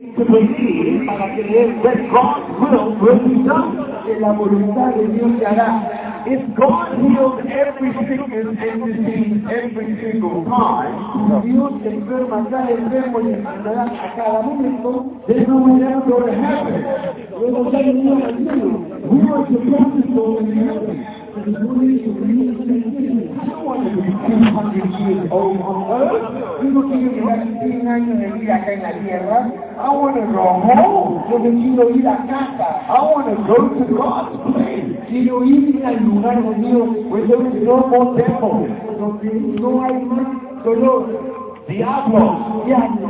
to believe para creer that God's will will be done. que la voluntad de Dios se hará. If God heals every sickness and disease every single time, enferma a cada momento, then no one ever go to heaven. ya venimos al cielo. We are supposed to go to. I don't want to be 200 years old on earth. Yo no quiero llevar 100 años de vida acá en la tierra. I want to go home. A. I want to go to God's place Quiero ir al lugar de Dios is no more devil, donde no hay más dolor, diablo, diablo,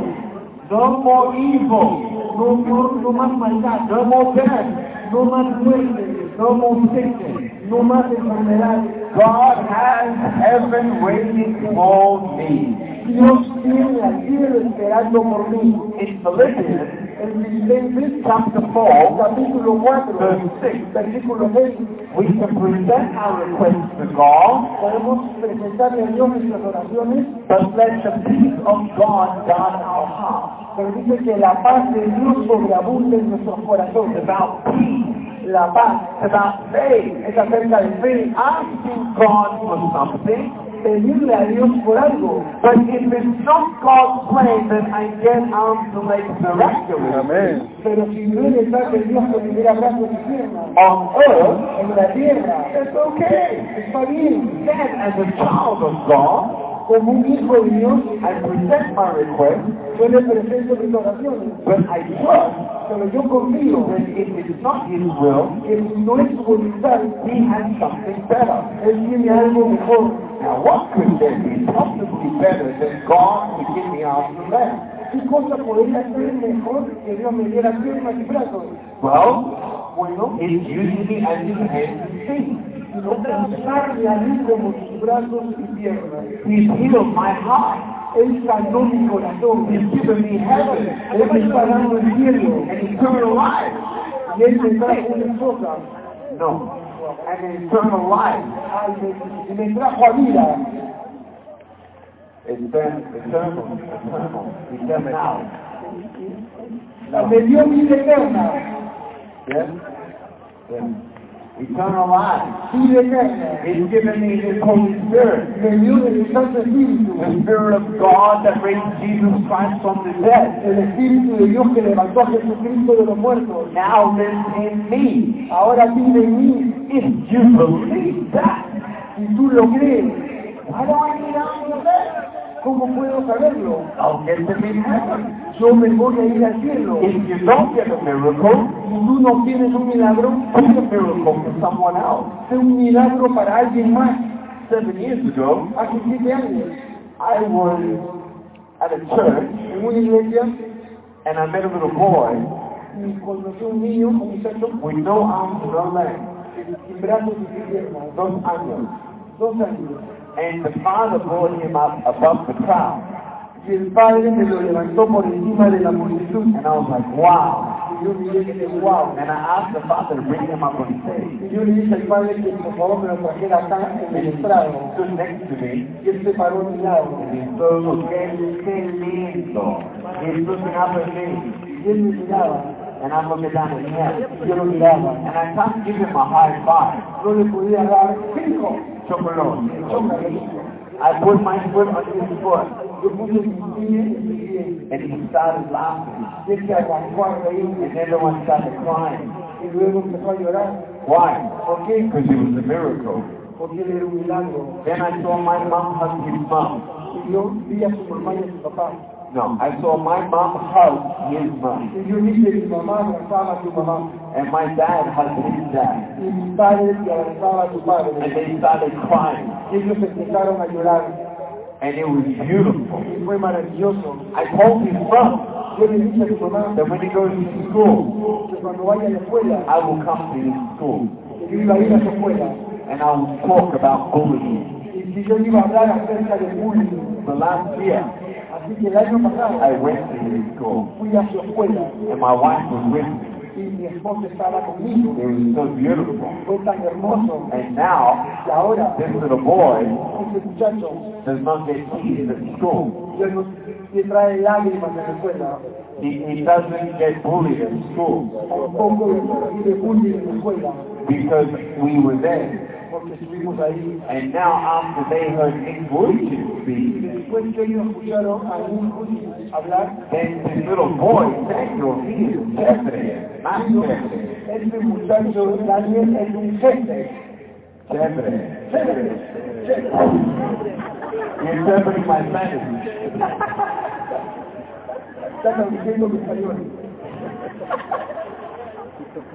no more evil, no, no, no más maldad, no more death, no más muerte, no more sickness. no más enfermedad. God has heaven waiting for me. Dios tiene al cielo esperando por mí. In Philippians Filipenses chapter 4, capítulo 4, verse 6, versículo 6, we can present our requests to God, podemos presentarle a Dios nuestras oraciones, but let the peace of God guard our hearts. pero dice que la paz de Dios sobreabunde en nuestros corazones. About peace. La paz about faith. es acerca de fe, Asking God for something, pedirle a Dios por algo. but if it's not God's plan, then I get arms and legs miraculous. Pero si no es verdad que Dios me diera brazos y piernas On earth, en la tierra, it's okay. está bien. Then, as a child of God, Como un hijo de Dios, I present my request, yo le presento mis oraciones. but I trust Pero yo confío if it's not His will, que no es su voluntad, He has something better. Él tiene algo mejor. Now, what could there be possibly better than God to give me arms and legs? ¿Qué cosa podría ser mejor que Dios me diera piernas y brazos? Well, Bueno, it's usually as His hands pensarle a mí como sus brazos y piernas. He's healed my heart. Él sanó mi corazón. He's given me heaven Él me está dando el cielo. and eternal life. Y Él me trajo una esposa. No, an eternal life. Ay, me- y me trajo a vida. It's been eternal, eternal, eternal. Me dio vida eterna. Eternal life. He's given me His Holy Spirit. The Spirit of God that raised Jesus Christ from the dead El Espíritu de Dios que levantó a Jesucristo de los muertos. now lives in me. Ahora vive en mí. If you believe that, Si tú lo crees, why do I need all and legs? ¿Cómo puedo saberlo? Get them in heaven. Yo me voy a ir al cielo. If you don't get a miracle, Si tú no tienes un milagro, be a miracle for someone else. sé un milagro para alguien más. Seven years ago, Hace siete años, I was at a church en una iglesia, and I met a little boy y conocí un niño, un muchacho, with no arms no legs, sin brazos y sin piernas, dos años. dos años. And the father brought him up above the crowd. Y el padre me lo levantó por encima de la multitud. And I was like, wow. Y yo miré dije, wow. And I asked the father to bring him up on stage. Y yo le dije al padre que por favor me lo trajera acá en el estrado. stood next to me. Y él se paró a mi lado. Said, qué, qué lindo. At me. Y él me miraba. And I'm looking down at him. Y yo lo miraba. And I can't give him a high five. Chocolate. I put my foot on his foot. And he started laughing. And everyone started crying. Why? ¿Por qué? Because it was a miracle. Then I saw my mom hug his mom. Y yo vi a su mamá y a su papá. No, I saw my mom hug his mom. Y yo vi que mi mamá abrazaba a. And my dad hugged his dad. Y mi padre que abrazaba And they started crying. Y ellos empezaron a llorar. And it was beautiful. I told his mom Yo le dije a su mamá that when he goes to school, que cuando vaya a la escuela, I will come to his school. que yo iba a ir a su escuela. And I will talk about bullying. Y si yo iba a hablar acerca del bullying. The last year, el año pasado I went to his school. fui a su escuela And my wife was with me. y mi esposa estaba conmigo. It was so beautiful. Fue tan hermoso. And now, Y ahora this little boy ese muchacho does not get teased at school. ya no le trae lágrimas en la escuela. He, he doesn't get bullied in school tampoco bullying en la escuela, because we were there. Porque estuvimos ahí. And now after they heard English speak, Después que ellos escucharon a un hablar, then this little boy, Samuel, he is este muchacho Daniel es un jefe. You're my Spanish. Está traduciendo mi español. So, it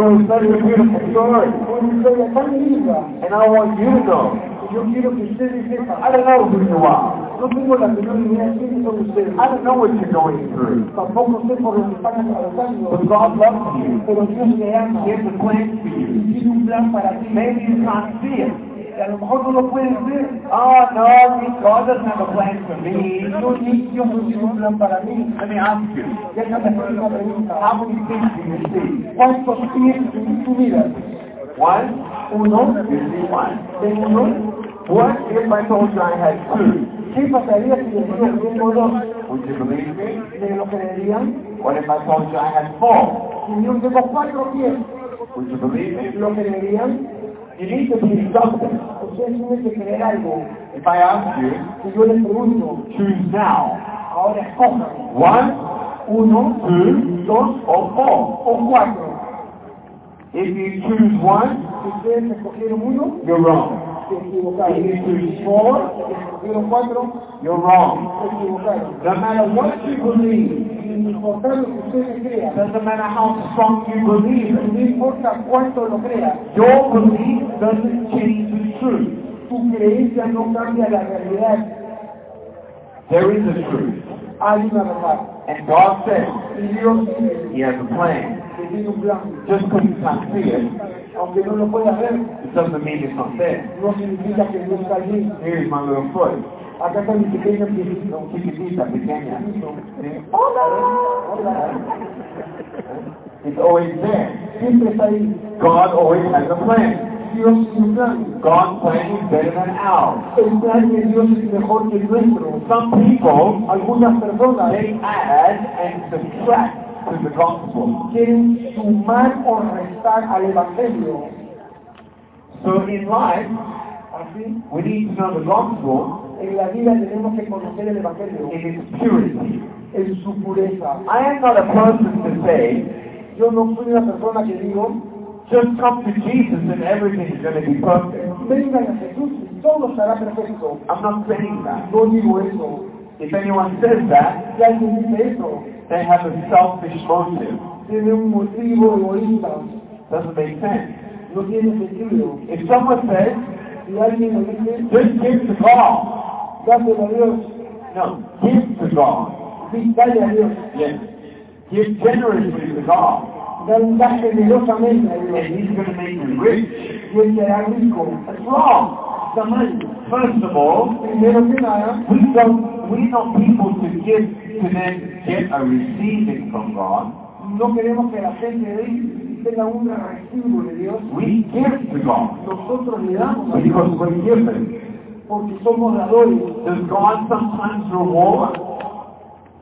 was such a beautiful story. fue una historia tan linda And I want you to know, que yo quiero que ustedes. I don't know who you are. No tengo la menor idea de quiénes son ustedes. I don't know what you're going through. Tampoco sé por lo que están atravesando. But God loves you. Pero Dios te ama. He has a plan for you. tiene un plan para ti. Maybe you can't see it. Que a lo mejor no lo puedes ver. Oh no, doesn't have a plan for me. No, ni Dios no tiene un plan para mí. Let me ask you, Déjame hacer una pregunta. how many things do you see? ¿Cuántos pies tú miras? One? Uno. You see one. ¿De uno? What if I told you I had two? ¿Qué pasaría si digo que tengo dos? Would you believe me? ¿Me lo creerían? What if I told you I had four? Si yo tengo cuatro pies, Would you believe me? ¿lo creerían? You need to believe something. Ustedes tienen que creer algo. If I ask you, Si yo les pregunto, choose now. ahora escojan. One, Uno, two, dos or four. o cuatro. If you choose one, Si ustedes escogieron uno, you're wrong. If you choose four, escogieron cuatro, you're wrong. No matter what you believe, Sin importar lo que ustedes crean, doesn't matter how strong you believe it, no importa cuánto lo crean, your belief doesn't change the truth. tu creencia no cambia la realidad. There is a truth. Hay una verdad. And God said Y He has a plan. que tiene un plan. Just because you can't see it, Aunque no lo puedas ver, it doesn't mean it's not there. no significa que no está allí. Here's my little foot. Acá pequeño piecito. Chiquitita, pequeña. Piecito. Hola. It's always there. Siempre está ahí. God always has a plan. Dios un plan. God's plan is better than ours. El plan de Dios es mejor que el nuestro. Some people, Algunas personas they add and subtract to the gospel. quieren sumar o restar al Evangelio. So in life, ¿Ah, we need to know the gospel en la vida tenemos que conocer el Evangelio in its purity. en su pureza. I am not a person to say, Yo no soy una persona que digo, just come to Jesus and everything is going to be perfect. vengan a Jesús y todo estará perfecto. I'm not saying that. No digo eso. If anyone says that, Si alguien dice eso, they have a selfish motive. tiene un motivo egoísta. Doesn't make sense. No tiene sentido. If someone says, Si alguien lo dice, just give to God. dáselo a Dios. No, give to God. A Dios. Yes. Give generously to God. Dan, da generosamente a And He's going to make you rich. Y él será rico. That's wrong. Está mal. First of all, Primero que nada, we don't, we don't people to give to then get a receiving from God. no queremos que la gente ahí tenga un recibo de Dios. We give to God Nosotros le damos a Dios because we're porque somos dadores. Does God sometimes reward?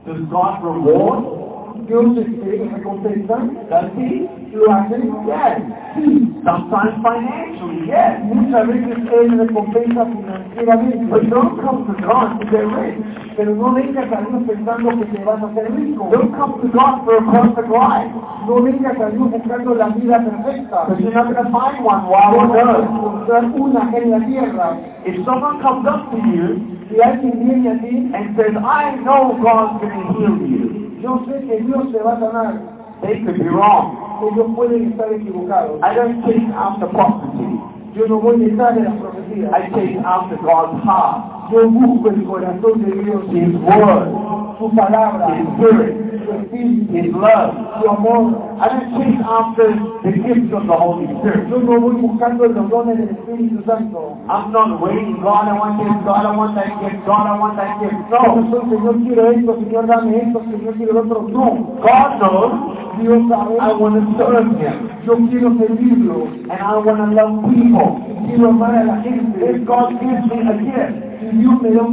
Does God reward? Recompensa. Does He? Lo hace. Yes. Sometimes financially, yes. Muchas veces Él recompensa financieramente. But don't come to God to get rich. Pero no vengas a Dios pensando que te vas a hacer rico. Don't come to God for a perfect life. No vengas a Dios buscando la vida perfecta. Because you're not going to find one while on earth. encontrar una en la tierra. If someone comes up to you Si alguien viene a ti, and says, I know God's going to heal you, yo sé que Dios te va a sanar. they could be wrong. Ellos pueden estar equivocados. I don't chase after prophecy. Yo no voy detrás de las profecías. I chase after God's heart, Yo busco el corazón de Dios, His word, su palabra, His spirit, His love. su amor. I don't chase after the gifts of the Holy Spirit. Yo no voy buscando los dones del Espíritu Santo. I'm not waiting, God, I want this, God, I want that gift, God, I want that gift. No No. soy, Señor, quiero esto, Señor, dame esto, Señor, quiero otro. No. God knows Dios sabe, I want to serve Him yo quiero servirlo. and I want to love people. Quiero amar a la gente. If God gives me a gift,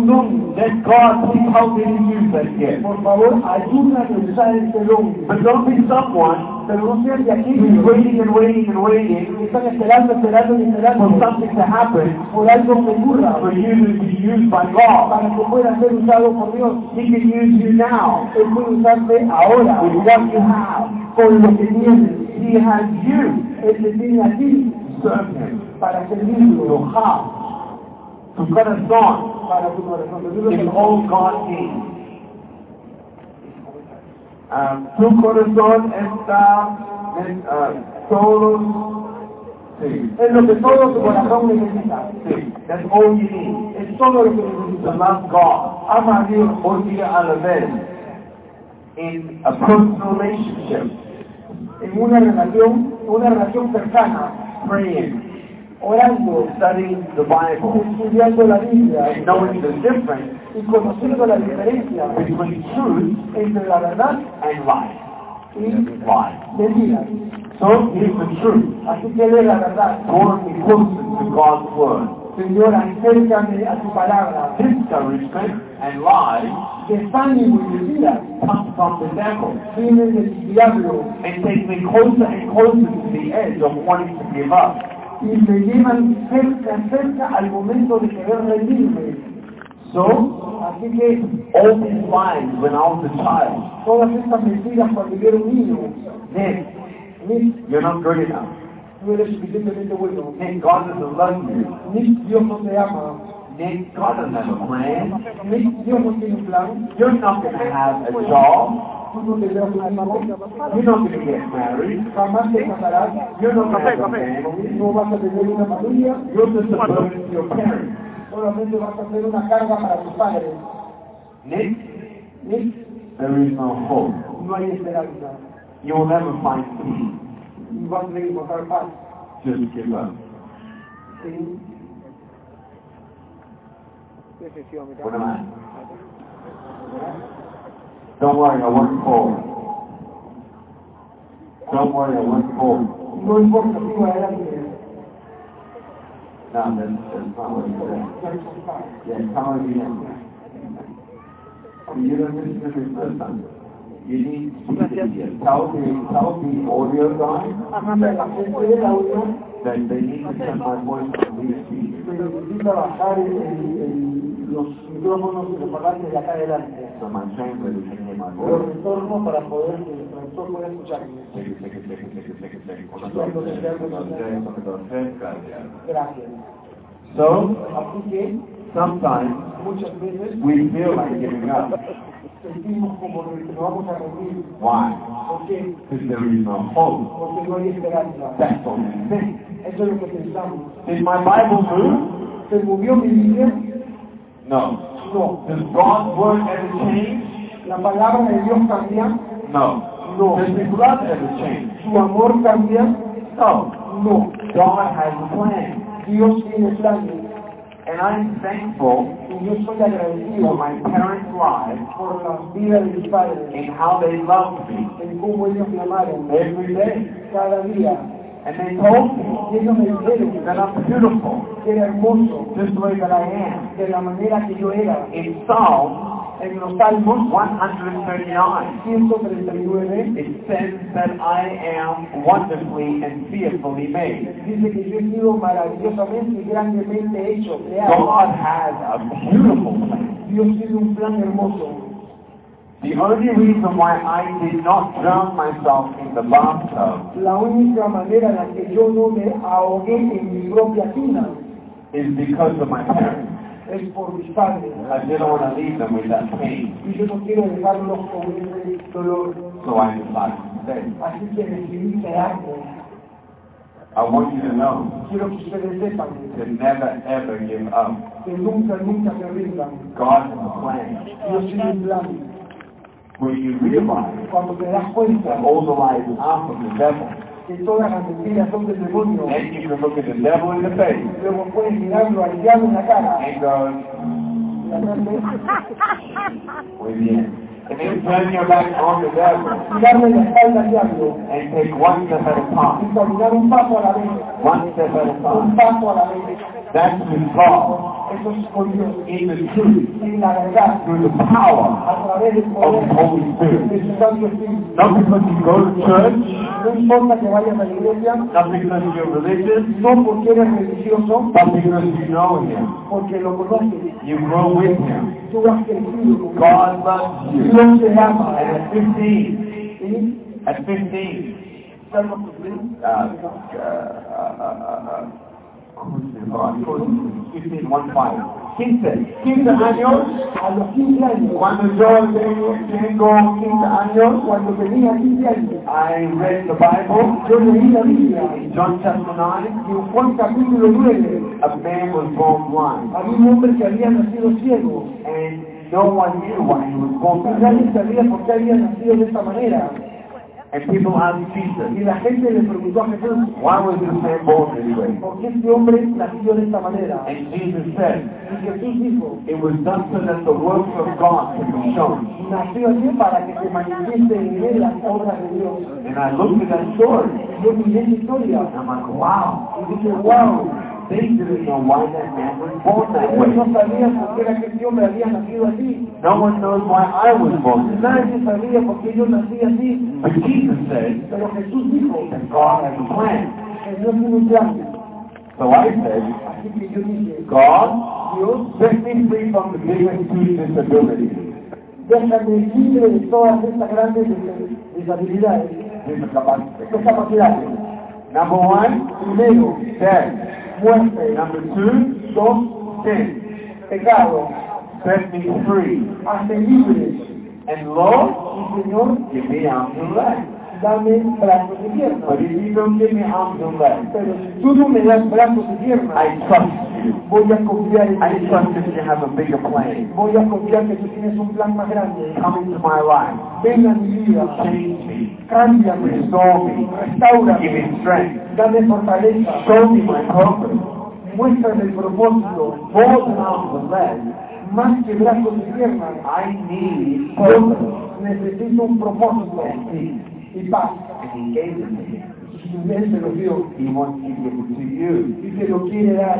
don. then God use that gift. Por favor, ayúdame a usar este don. But don't be someone Pero no sean de aquí who's waiting and waiting and waiting que están esperando, esperando y for esperando something to happen por algo que ocurra for you to be used by God. para que pueda ser usado por Dios. He can use you now Él puede usarte ahora with what you have. con lo que tienes. He has you Él te tiene a ti serve Him. para servirlo, have, to corazón, para tu corazón. Yo creo is que all God needs. Um, tu corazón está en uh, todos. Sí, Es lo que todo tu corazón necesita. sí. That's all you need. Es todo lo que To necesitas. love God. Ama a Dios día a la vez. In a personal relationship. en una relación, una relación cercana, Praying. Orando, Studying the Bible. estudiando la Biblia And knowing the difference y conociendo la diferencia between truth entre la verdad and lie. y Lie. mentira. So here's the truth. Así que lee la verdad. Draw me closer to God's word. Señor, acércame a tu palabra. Discouragement and lies Desánimo y mentira come from the devil vienen del diablo and take me closer and closer to the edge of wanting to give up. Y me llevan cerca, cerca al momento de querer rendirme. So, Así que all these lies when I was a child, todas estas mentiras cuando yo era un niño, Nick, Nick, you're not good enough. no eres suficientemente bueno. Nick, God doesn't love you. Nick, Dios no te ama. Nick, God doesn't have a plan. Nick, Dios no tiene un plan. You're not going to have a job. Tú no tendrás un amigo. You're not going to get married. Jamás te casarás. You're not going to have a family. No vas a tener una familia. You're just a burden to your parents. Solamente vas a ser una carga para tus padres. Nick, Nick, there is no hope. no hay esperanza. You will never find peace. Y vas a encontrar paz. Just give up. ¿sí? What am I? Don't worry, I work forward. Don't worry, I work forward. No importa, sigo adelante. No, that's, that's not what he said. Ya está. Yeah, come again. You don't listen to me first time. You need to tell the, tell the audio guy Hágame la gente del audio that they need to turn my voice on these speakers. que necesita bajar el- el- el- los micrófonos y los parlantes de acá adelante. So my translator can para poder que el pueda escucharme. Gracias. So, Así que sometimes muchas veces we feel like giving up. sentimos como que nos vamos a rendir. Why? Because there is no hope. Porque no hay esperanza. That's what we think. Eso es lo que pensamos. Is my Bible move? ¿Se movió mi Biblia? No. No. Does God's word ever change? ¿La palabra de Dios cambia? No. No. Does His love ever change? ¿Su amor cambia? No. No. God has a plan. Dios tiene planes. And I'm thankful Y yo soy for agradecido my parents' lives por la vida de mis padres, and how they loved me en cómo ellos me amaron every day. cada día. And they told me Y ellos me dijeron that I'm beautiful que era hermoso just the way that I am. de la manera que yo era. In Psalm En los Salmos 139, 139 it says that I am wonderfully and fearfully made. dice que yo he sido maravillosamente y grandemente hecho, creado. God has a beautiful plan. Dios tiene un plan hermoso. The only reason why I did not drown myself in the bathtub La única manera en la que yo no me ahogué en mi propia tina is because of my parents. Es por mis padres. I didn't want to leave them with that pain, Y yo no quiero dejarlos con ese dolor. so I. Así que decidí quedarme. I want you to know Quiero que ustedes sepan to never ever give up. que nunca, nunca se rindan. God has a plan. Dios tiene un plan. When you realize Cuando te das cuenta that all the lies are from the devil, que todas las mentiras son del demonio, you can look at the devil in the face luego puedes mirarlo al diablo en la cara. And y muy bien. And then turn your back on the devil y darle la espalda al diablo. And take one step at a y time. caminar un paso a la vez, One step at a un paso a la vez. That's with God. Eso es con Dios. In the truth. En la verdad, Through the power of the Holy Spirit. de su Santo Espíritu. Not because you go to church, No importa que vayas a la iglesia, not because you're religious, no porque eres religioso, but because you know Him. porque lo conoces. You grow with Him. Tú has crecido. God loves you. Dios te ama. And at 15, ¿Sí? at 15, Salmo 15. uh, uh, uh, uh, uh, 15, 1, 5. 15, 15 años, A los 15 años, cuando yo tengo, tengo 15 años, cuando tenía 15 años, I read the Bible. yo leí la Biblia. In John chapter 9, Y en Juan capítulo 9, a man was born blind, había un hombre que había nacido ciego. and no one knew why he was born blind. nadie sabía por qué había nacido de esta manera. And people asked Jesus, Y la gente le preguntó a Jesús, why was this man born this way? ¿por qué este hombre nació de esta manera? And Jesus said, Y Jesús dijo, it was done so that the works of God could be shown. nació así para que se manifieste en él las obras de Dios. And I looked at that story, Y yo miré esa historia and I'm like, wow, y dije, wow, they didn't why that man was born that way. no sabían por qué era hombre había nacido así. No one knows why I was born. Nadie sabía por qué yo nací así. But Jesus said Pero Jesús dijo that God has a plan. que Dios tiene un plan. So I said, Así que yo dije, God, Dios, set me free from the biggest two disabilities. déjame libre de todas estas grandes des- deshabilidades, Discapacidades. Number one, Primero, death. Muerte. Number two, Dos, sin. pecado. Set me free. Hazme libre. And Lord, Y Señor, give me and legs. Dame brazos y piernas. But if you don't give me arms and legs, Pero si tú no me das brazos y piernas, I trust you. voy a confiar en I trust that you have a bigger plan. Voy a confiar que tú tienes un plan más grande. Come into my life. Ven a mi vida. Change me. Cámbiame. Restore me. Restaura. Give me strength. Dame fortaleza. Show me my purpose. Muéstrame el propósito. More than arms and legs, Más que brazos y piernas. I need purpose necesito un propósito. Y paz. Él se lo dio. He wants to give it to you. Y se lo quiere dar.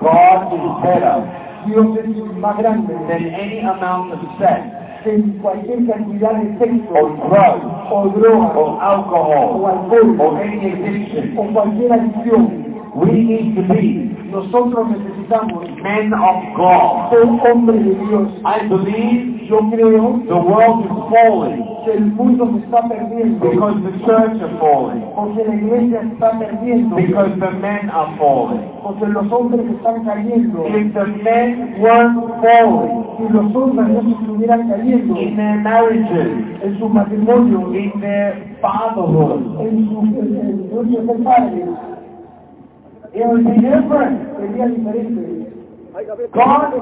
God is better Dios es más grande than any amount of sex que cualquier cantidad de or sexo drugs o droga or o alcohol alcohol or any addiction. o cualquier adicción. We need to be. Nosotros necesitamos men of God. ser hombres de Dios. I believe Yo creo the world is falling. que el mundo se está perdiendo. Because the church are falling, porque la iglesia está perdiendo. Because the men are falling. porque los hombres están cayendo. If the men weren't falling si los hombres no se estuvieran cayendo. in their marriages, en su matrimonio. in their fatherhood, en su en, it would be different. sería diferente God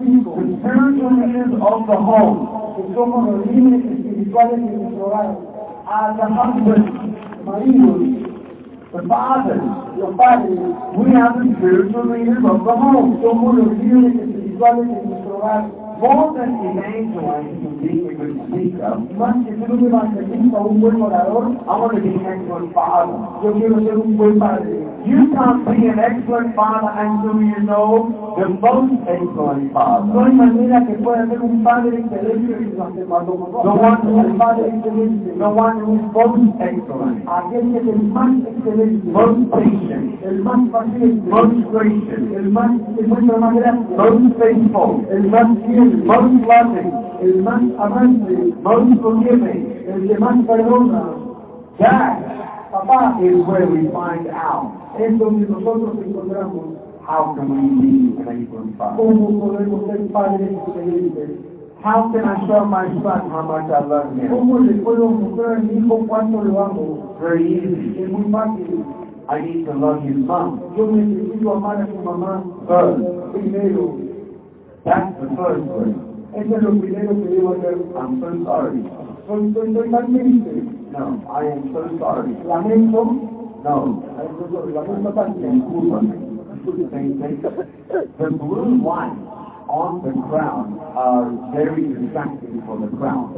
dijo the spiritual leaders of the home, que somos los líderes espirituales de nuestro hogar are the husbands, the fathers. los padres We are the spiritual leaders of the home. somos los líderes espirituales de nuestro hogar More than and a good speaker, más que ser un un buen orador want to be an excellent yo quiero ser un buen padre You can't be an excellent father until you know the most excellent No father. hay manera que pueda ser un padre excelente sino que cuando conozca al padre excelente, The one who is most excellent, aquel que es el más excelente, most patient, el más paciente, most gracious, el más que muestra más gracia, most faithful, el más fiel, most loving, el más amante, most forgiving. el que más perdona. That Papá, is where we find out es donde nosotros encontramos how can we be father. cómo podemos ser padres excelentes. How can I show my son how much I love him? ¿Cómo le puedo mostrar a mi hijo cuánto lo amo? Very easy. Es muy fácil. I need to love his mom Yo necesito amar a su mamá first. primero. That's the first word. Eso es lo primero que debo hacer. I'm so sorry. No, I am so sorry. Lamento. No, Lamento tanto. discúlpame. The blue wine on the crown are very distracting for the crowd.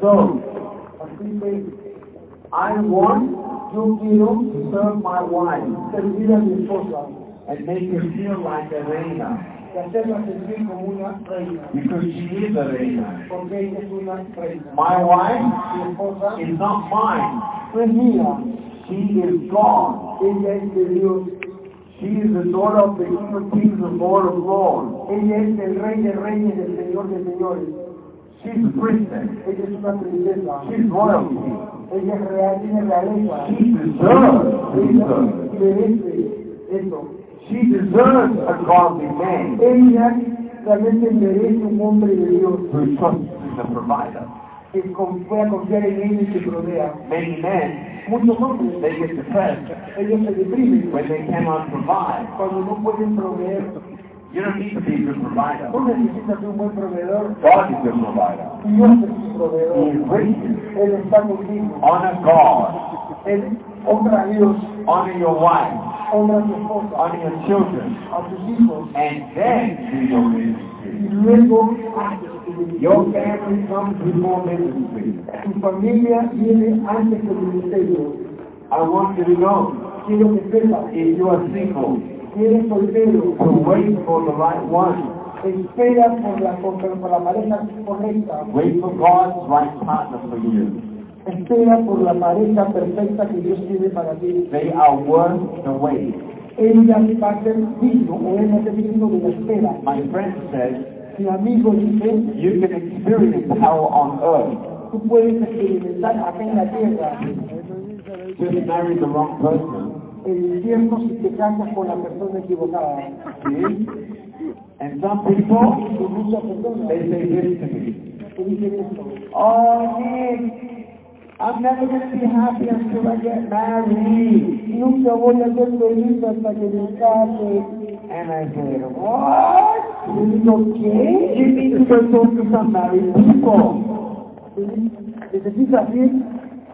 So, I want quiero to serve my wife and make her feel like a reina because she is a reina. My wife is not mine. She is God. She is the daughter of the King of Kings and Lord of Lords. ella es el rey de reyes el señor de señores, She's a princess. ella es una princesa, She's royalty. ella es real, tiene realeza, She deserves to be ella merece eso. She deserves a godly man Ella realmente merece un hombre de Dios who trusts in the provider. que con- pueda confiar en él y que provea. Many men, Muchos hombres, they get depressed ellos se deprimen when they cannot provide. cuando no pueden proveer. You don't need to be a good provider. Tú necesitas un buen proveedor God is the provider. Dios es tu He proveedor. is with. Él está contigo. Honor God. Él honra a Dios, Honor your wife. honra a tu esposa, Honor your children. a tus hijos And then do your y ministry. luego haces tu. Your family comes before ministry. Tu familia viene antes que el ministerio. I want you to know, Quiero que sepas, if you are single, si eres soltero, to wait for the right one. espera por la, por, por la pareja correcta, Wait for God's right partner for you. espera por la pareja perfecta que Dios tiene para ti. They are worth the wait. Va a ser digno o él va a ser digno de la espera. My friend says, Mi amigo dice, you can experience hell on earth. tú puedes experimentar acá en la tierra Just marry the wrong person. El infierno si te casas con la persona equivocada. See? And some people, they say. Oh, Nick, I'm never going to be happy until I get married. Nunca voy a ser feliz hasta que me case. And I said, what? Y le digo, ¿qué? You need to go talk to some married people. ¿Necesitas ir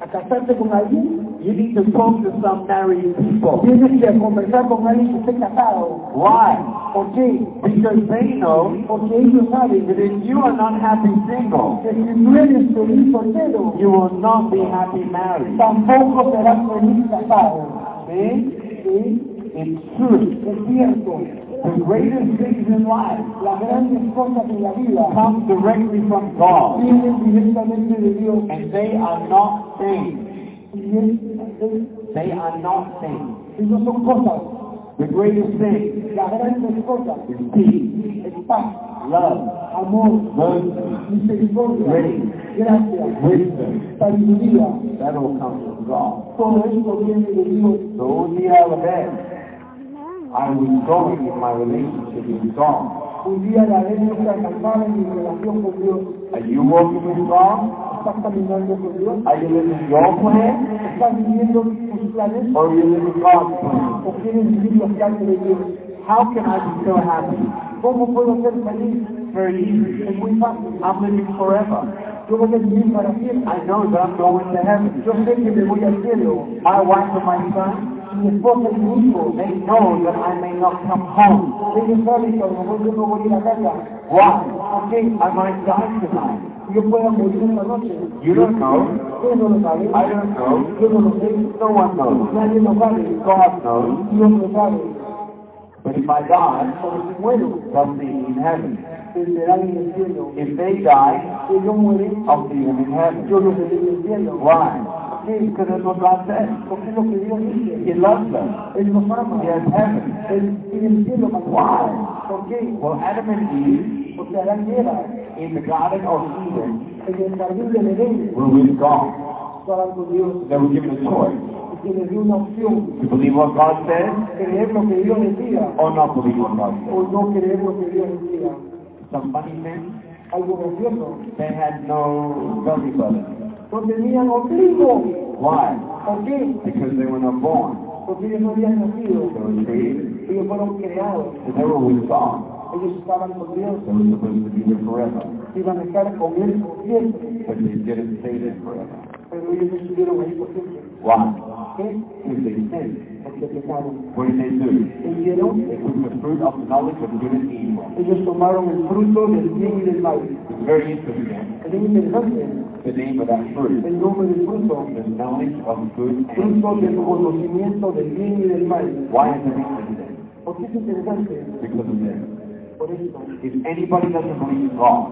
a casarte con alguien? You need to talk to some married people. Tienes que conversar con alguien que esté casado. Why? ¿Por qué? Because they know Porque ellos saben that if you are not happy single, que si no eres feliz soltero, you will not be happy married. tampoco serás feliz casado. See? ¿Sí? It's true. Es cierto. The greatest things in life Las grandes cosas de la vida come directly from God. vienen directamente de Dios. And they are not things. Es- They are not things. y son cosas. The greatest thing Las grandes cosas is peace, es paz, love, amor, mercy, misericordia, grace, gracia, wisdom. sabiduría. That all comes from God. Todo esto viene de Dios. So día a la I was growing in my relationship with God. Un día la vez no se en mi relación con Dios. Are you walking with God? Your plan? ¿Estás viviendo tus planes? ¿O vivir los planes de Dios? How can I be so happy? ¿Cómo puedo ser feliz? Very easy. Es muy fácil. I'm living forever. Yo voy a vivir para siempre. I know that I'm going to heaven. Yo sé que me voy al cielo. My wife and my son, Mi esposa y mi hijo, they know that I may not come home. ellos saben que a lo mejor yo no voy a ir a casa. Why? ¿Por qué? I might die tonight. Yo pueda morir esta noche. You don't know. Ustedes no lo saben. I don't know. Yo no lo sé. No one knows. Nadie lo sabe. God knows. Dios lo sabe. But if I die, si muero, see in heaven. serán en el cielo. If they die, yo muero, I'll see them in heaven. yo los veré en el cielo. Why? Because that's what God said. Porque es lo que Dios dice. He loves them. Él nos ama. He has heaven. Él tiene el cielo Why? Well, Adam and Eve Porque Adán y Eva, in the Garden of Eden en el jardín del Edén, were with God. estaban con Dios. They were given a choice Y que les dio to believe what God said Creer lo que Dios decía or not believe what God said. o no creer lo que Dios decía. Some funny gracioso. they had no belly button. No tenían ombligo. Why? ¿Por qué? Because they were not born. Porque ellos no habían nacido. They were created. Ellos fueron creados. They were with God. Ellos estaban con Dios, They were supposed to be there forever. iban a estar con Él siempre, But they didn't stay there forever. pero ellos no estuvieron ahí por siempre. Why? ¿Qué? If they sinned, Porque what did they do? Hicieron? They took the fruit of the knowledge of good and evil. Ellos tomaron el fruto del bien y del mal. It's very interesting. Es interesante The name of that fruit. el nombre del fruto, The knowledge of good and fruto del conocimiento del bien y del mal. Why is it interesting? ¿Por qué es interesante? Because of this. Por esto. If anybody doesn't believe in God,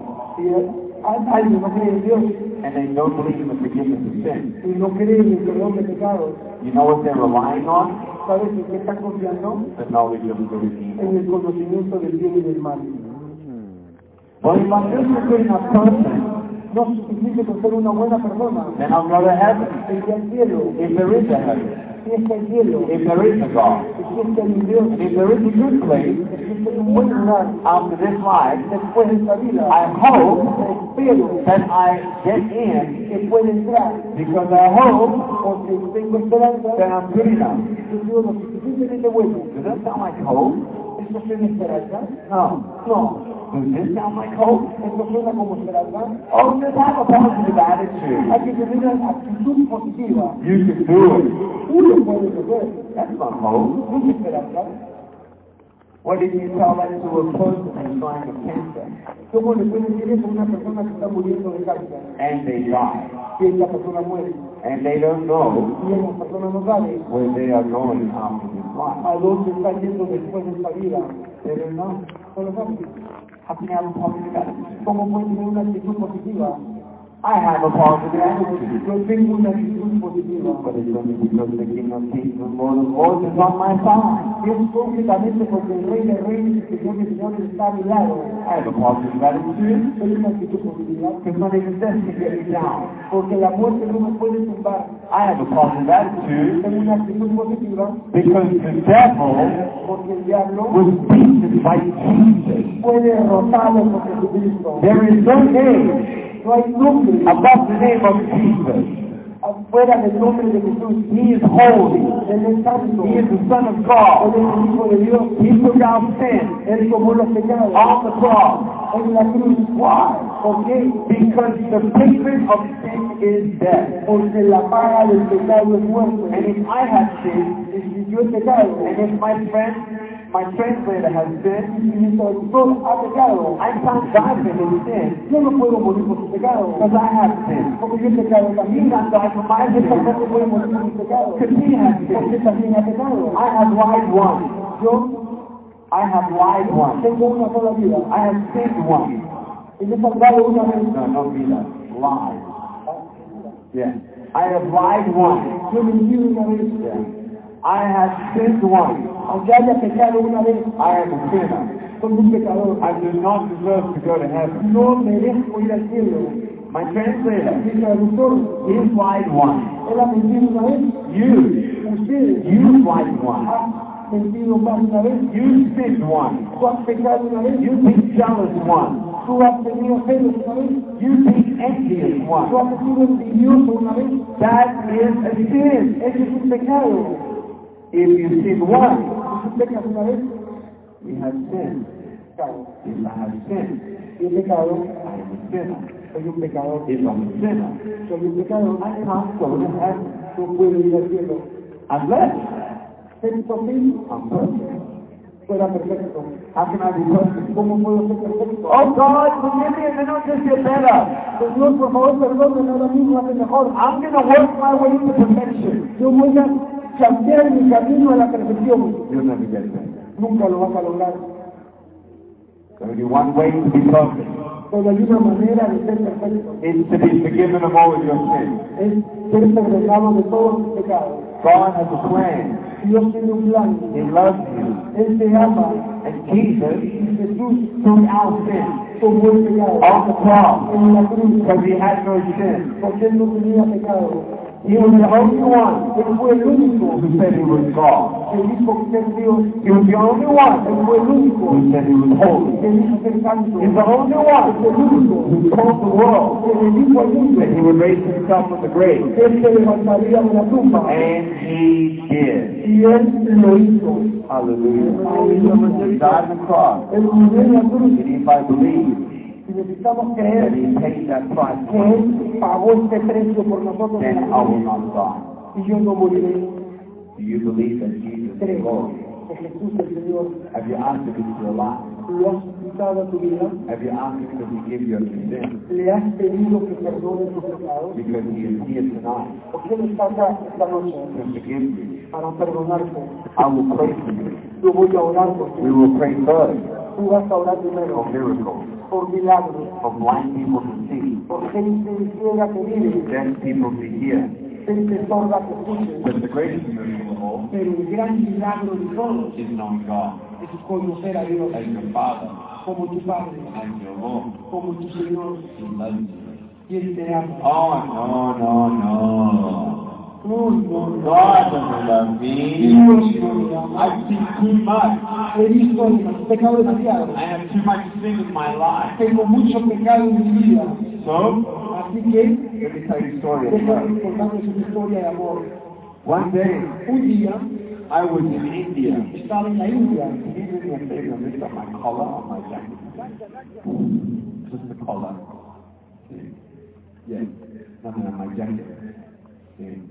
alguien no cree en Dios and they don't believe in the forgiveness of sin, y no cree en el perdón de pecados, you know what they're relying on? ¿Sabes en qué están confiando? The knowledge of good and evil. En el conocimiento del bien y del mal. Well, if I'm just a good enough person, No es suficiente con ser una buena persona. then I'll go to heaven. El que al cielo, If there is a heaven, si el cielo, if there is a God, si es que hay un Dios, if there is a good place si es que hay un buen lugar after this life, después de esta vida, I hope espero that I get in que pueda entrar because I hope porque tengo esperanza that I'm good enough. que he sido lo suficientemente bueno. Does that sound like hope? ¿Esto suena esperanza? No. No. Does this sound like hope? ¿Esto suena como esperanza? Oh, just have a positive attitude. Tener una actitud positiva. You can do it. Uno puede hacer. That's not hope. Es esperanza. What did you tell that to a person who's dying of cancer? ¿Cómo le puede decir eso a una persona que está cáncer? And they die. Si esa persona muere And they don't know y esa persona no sabe where they are going after. A dónde está yendo después de esta vida, They don't know. no lo sabe. How can you have a positive attitude? ¿Cómo puede tener una actitud positiva? I have a positive attitude. Yo tengo una actitud positiva. But it's only because the King of Kings and Lord of Lords is on my side. Es concretamente porque el Rey de Reyes y Señor de Señores está a mi lado. I have a positive attitude Tengo una actitud positiva. because death can me down. Porque la muerte no me puede tumbar. I have a positive attitude Tengo una actitud positiva because the devil porque el diablo was beaten by Jesus. fue derrotado por Jesucristo. There is no name No hay nombre above the name of Jesus. afuera del nombre de Jesús. He is holy. Él es santo. He is the Son of God. es el Hijo de Dios. He took our sin Él tomó los pecados on the cross. en la cruz. Why? Because the payment of sin is death. Porque la paga del pecado es muerte. And if I have sinned, Y si yo he pecado, and if my friend, my translator has y mi traductor ha pecado, I can't die for his sin yo no puedo morir por su pecado. because I have sinned. Porque yo he pecado He también. not die for my sin tampoco puede morir por mi pecado. because he has Porque también ha pecado. I have lied once. Yo I have lied once. tengo una sola vida. I have sinned once. Y me he salvado una vez. No, no vida. Lied. Yeah. I have lied once. Yo he mentido una vez. Yeah. I have sinned once. Aunque haya pecado una vez, I am a sinner. I do not deserve to go to heaven. No merezco ir al cielo. My translator, Mi traductor, he lied once. él ha mentido una vez. You, you lied once. han mentido más una vez. You sinned once. Tú has pecado una vez. You've been jealous once. Tú has tenido celos una vez. You've been envious Tú once. has sido envidioso una vez. That is a sin. Ese es un pecado. If you sin once, Si tú pecas una you have sinned. If I have sinned, Si he pecado, I am a sinner. soy un pecador. If I'm a sinner, Soy un pecador. I can't go to heaven. No puedo ir al cielo. Unless Sexto fin, I'm perfect. fuera perfecto. How can I be perfect? ¿Cómo puedo ser perfecto? Oh God, forgive me and then I'll just get better. Señor, por favor, perdóname, ahora mismo hace mejor. I'm going to work my way to perfection. Yo voy a cambiar mi camino a la perfección. You'll never get there. Nunca lo vas a lograr. There's only one way to be perfect. Pero hay una manera de ser perfecto. It's to be forgiven of all of your sins. Es ser perdonado de todos tus pecados. God has a plan. Dios tiene un plan. He loves you. Él te ama. And Jesus Jesús took our sin tomó el pecado on the cross en la cruz because he had no sin. porque Él no tenía pecado. He was the only one Él fue el único who said he was God. que dijo que es Dios. He was the only one Él fue el único who said he was holy. que dijo ser santo. He's the only one Es el único who told the world que le dijo al mundo that he would raise himself from the grave. que él se levantaría de la tumba. And he did. Y él lo hizo. Hallelujah. He died on the cross. Él murió en la cruz. And if I believe Y necesitamos creer que Él pagó este precio por nosotros en la cruz. Y yo no moriré. Do you believe that Jesus is Creo Lord? que Jesús el Señor Have you asked him into your life? lo has invitado a tu vida. Have you asked him to forgive your sins? Le has pedido que perdone tus pecados. Because he is here tonight ¿Por qué esta noche? to forgive you. Para perdonarte. I will pray for you. Yo voy a orar por ti. We will pray first Tú vas a orar for primero miracles, por milagros, for blind people to see, por gente ciega que vive, deaf people to hear. gente sorda que escuche. But the greatest miracle of all Pero el gran milagro de todos is knowing God es conocer a Dios as your Father, como tu Padre, as your Lord. como tu Señor, He loves you. y Él te ama. Oh, no, no, no. No, no, no. God doesn't love me. Dios no me ama. I sin too much. He visto pecado demasiado. I have too much sin in my life. Tengo mucho pecado en mi vida. So, Así que let me tell you a story of una historia de amor. One day, Un día I was in India. estaba en la India you do me a my collar on my jacket? Just the collar. Yeah, nothing on my jacket.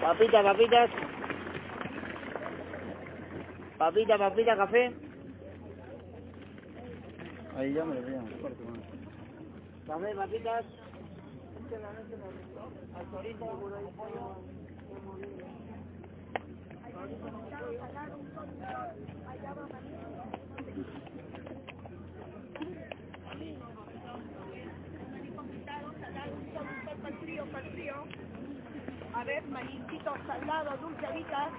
Papita, papitas. Papita, papita, café. Ahí ya me lo vean. Café, papitas. frío, A ver, marisquitos salados, dulceritas.